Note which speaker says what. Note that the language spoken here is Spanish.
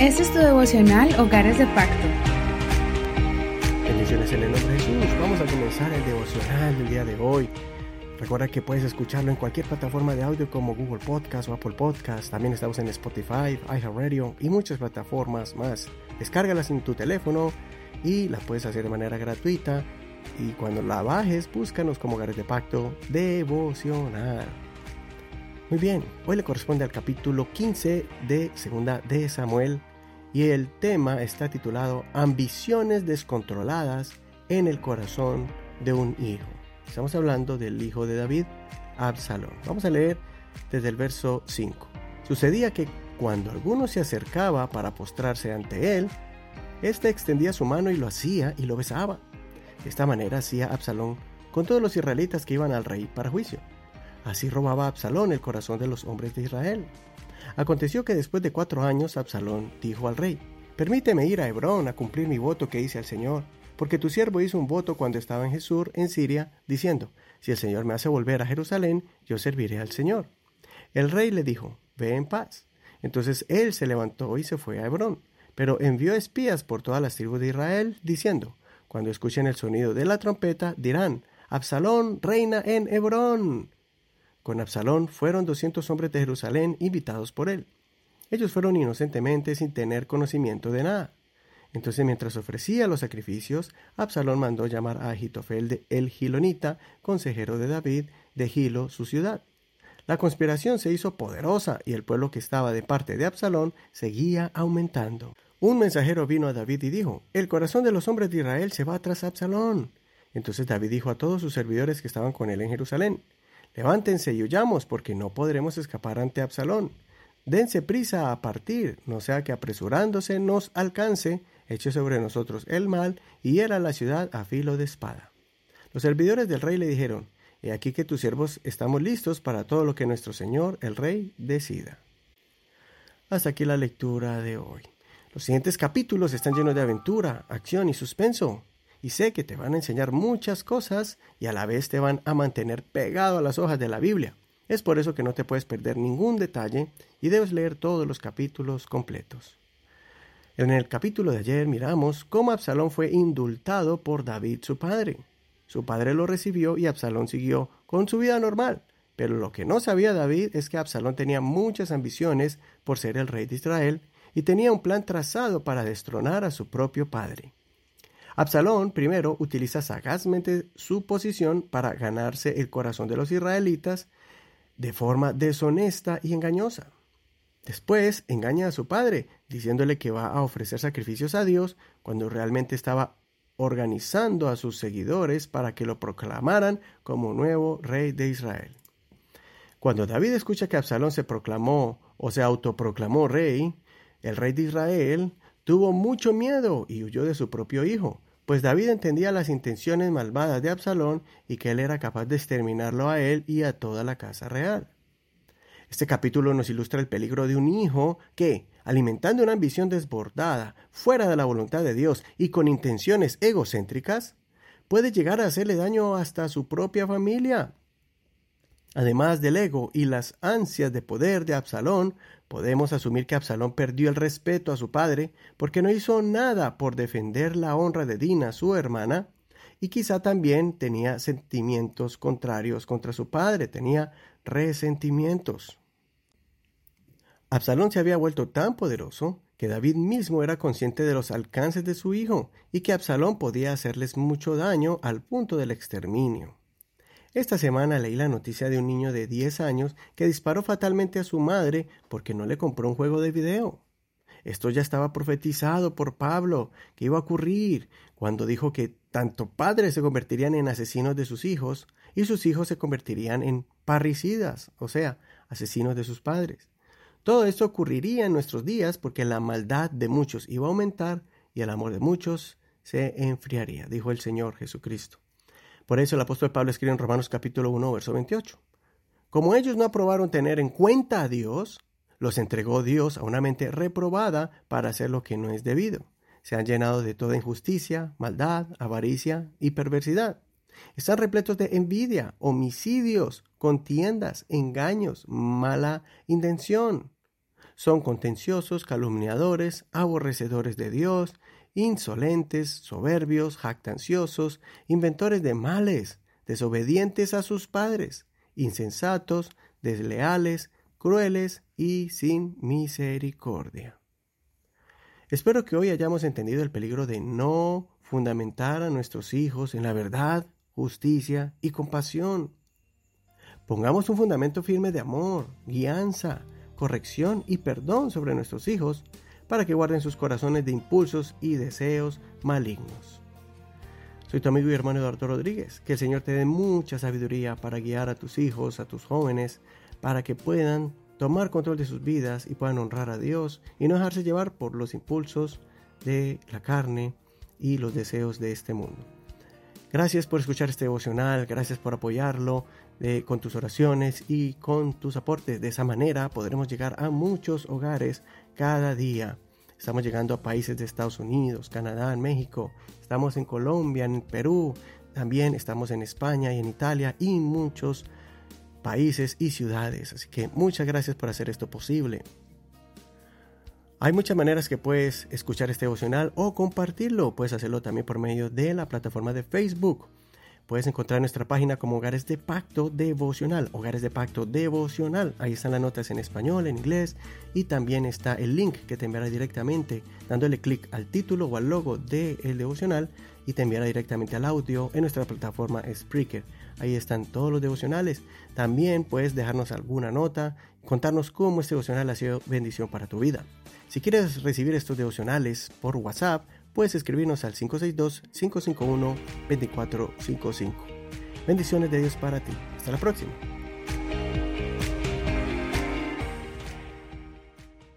Speaker 1: Este es tu devocional Hogares de Pacto.
Speaker 2: Bendiciones en el nombre de Jesús. Vamos a comenzar el devocional del día de hoy. Recuerda que puedes escucharlo en cualquier plataforma de audio como Google Podcast o Apple Podcast. También estamos en Spotify, iHeartRadio y muchas plataformas más. Descárgalas en tu teléfono y la puedes hacer de manera gratuita. Y cuando la bajes, búscanos como Hogares de Pacto Devocional. Muy bien, hoy le corresponde al capítulo 15 de Segunda de Samuel y el tema está titulado Ambiciones descontroladas en el corazón de un hijo. Estamos hablando del hijo de David, Absalón. Vamos a leer desde el verso 5. Sucedía que cuando alguno se acercaba para postrarse ante él, éste extendía su mano y lo hacía y lo besaba. De esta manera hacía Absalón con todos los israelitas que iban al rey para juicio. Así robaba Absalón el corazón de los hombres de Israel. Aconteció que después de cuatro años Absalón dijo al rey, Permíteme ir a Hebrón a cumplir mi voto que hice al Señor, porque tu siervo hizo un voto cuando estaba en Jesús, en Siria, diciendo, Si el Señor me hace volver a Jerusalén, yo serviré al Señor. El rey le dijo, Ve en paz. Entonces él se levantó y se fue a Hebrón, pero envió espías por todas las tribus de Israel, diciendo, Cuando escuchen el sonido de la trompeta, dirán, Absalón reina en Hebrón. Con Absalón fueron doscientos hombres de Jerusalén invitados por él. Ellos fueron inocentemente sin tener conocimiento de nada. Entonces, mientras ofrecía los sacrificios, Absalón mandó llamar a Agitofel de el Gilonita, consejero de David, de Gilo, su ciudad. La conspiración se hizo poderosa y el pueblo que estaba de parte de Absalón seguía aumentando. Un mensajero vino a David y dijo, El corazón de los hombres de Israel se va tras Absalón. Entonces David dijo a todos sus servidores que estaban con él en Jerusalén, Levántense y huyamos, porque no podremos escapar ante Absalón. Dense prisa a partir, no sea que apresurándose nos alcance, eche sobre nosotros el mal y hiera la ciudad a filo de espada. Los servidores del rey le dijeron, He aquí que tus siervos estamos listos para todo lo que nuestro señor el rey decida. Hasta aquí la lectura de hoy. Los siguientes capítulos están llenos de aventura, acción y suspenso y sé que te van a enseñar muchas cosas y a la vez te van a mantener pegado a las hojas de la Biblia. Es por eso que no te puedes perder ningún detalle y debes leer todos los capítulos completos. En el capítulo de ayer miramos cómo Absalón fue indultado por David su padre. Su padre lo recibió y Absalón siguió con su vida normal. Pero lo que no sabía David es que Absalón tenía muchas ambiciones por ser el rey de Israel y tenía un plan trazado para destronar a su propio padre. Absalón primero utiliza sagazmente su posición para ganarse el corazón de los israelitas de forma deshonesta y engañosa. Después engaña a su padre, diciéndole que va a ofrecer sacrificios a Dios cuando realmente estaba organizando a sus seguidores para que lo proclamaran como nuevo rey de Israel. Cuando David escucha que Absalón se proclamó o se autoproclamó rey, el rey de Israel tuvo mucho miedo y huyó de su propio hijo, pues David entendía las intenciones malvadas de Absalón y que él era capaz de exterminarlo a él y a toda la casa real. Este capítulo nos ilustra el peligro de un hijo que, alimentando una ambición desbordada, fuera de la voluntad de Dios y con intenciones egocéntricas, puede llegar a hacerle daño hasta a su propia familia. Además del ego y las ansias de poder de Absalón, podemos asumir que Absalón perdió el respeto a su padre porque no hizo nada por defender la honra de Dina, su hermana, y quizá también tenía sentimientos contrarios contra su padre, tenía resentimientos. Absalón se había vuelto tan poderoso que David mismo era consciente de los alcances de su hijo y que Absalón podía hacerles mucho daño al punto del exterminio. Esta semana leí la noticia de un niño de 10 años que disparó fatalmente a su madre porque no le compró un juego de video. Esto ya estaba profetizado por Pablo, que iba a ocurrir, cuando dijo que tanto padres se convertirían en asesinos de sus hijos y sus hijos se convertirían en parricidas, o sea, asesinos de sus padres. Todo esto ocurriría en nuestros días porque la maldad de muchos iba a aumentar y el amor de muchos se enfriaría, dijo el Señor Jesucristo. Por eso el apóstol Pablo escribe en Romanos capítulo 1, verso 28. Como ellos no aprobaron tener en cuenta a Dios, los entregó Dios a una mente reprobada para hacer lo que no es debido. Se han llenado de toda injusticia, maldad, avaricia y perversidad. Están repletos de envidia, homicidios, contiendas, engaños, mala intención. Son contenciosos, calumniadores, aborrecedores de Dios, insolentes, soberbios, jactanciosos, inventores de males, desobedientes a sus padres, insensatos, desleales, crueles y sin misericordia. Espero que hoy hayamos entendido el peligro de no fundamentar a nuestros hijos en la verdad, justicia y compasión. Pongamos un fundamento firme de amor, guianza, corrección y perdón sobre nuestros hijos para que guarden sus corazones de impulsos y deseos malignos. Soy tu amigo y hermano Eduardo Rodríguez. Que el Señor te dé mucha sabiduría para guiar a tus hijos, a tus jóvenes, para que puedan tomar control de sus vidas y puedan honrar a Dios y no dejarse llevar por los impulsos de la carne y los deseos de este mundo. Gracias por escuchar este devocional, gracias por apoyarlo eh, con tus oraciones y con tus aportes. De esa manera podremos llegar a muchos hogares cada día. Estamos llegando a países de Estados Unidos, Canadá, México, estamos en Colombia, en Perú, también estamos en España y en Italia y muchos países y ciudades. Así que muchas gracias por hacer esto posible. Hay muchas maneras que puedes escuchar este devocional o compartirlo. Puedes hacerlo también por medio de la plataforma de Facebook. Puedes encontrar nuestra página como Hogares de Pacto Devocional. Hogares de Pacto Devocional. Ahí están las notas en español, en inglés y también está el link que te enviará directamente dándole clic al título o al logo del el devocional y te enviará directamente al audio en nuestra plataforma Spreaker. Ahí están todos los devocionales. También puedes dejarnos alguna nota, contarnos cómo este devocional ha sido bendición para tu vida. Si quieres recibir estos devocionales por WhatsApp, puedes escribirnos al 562-551-2455. Bendiciones de Dios para ti. Hasta la próxima.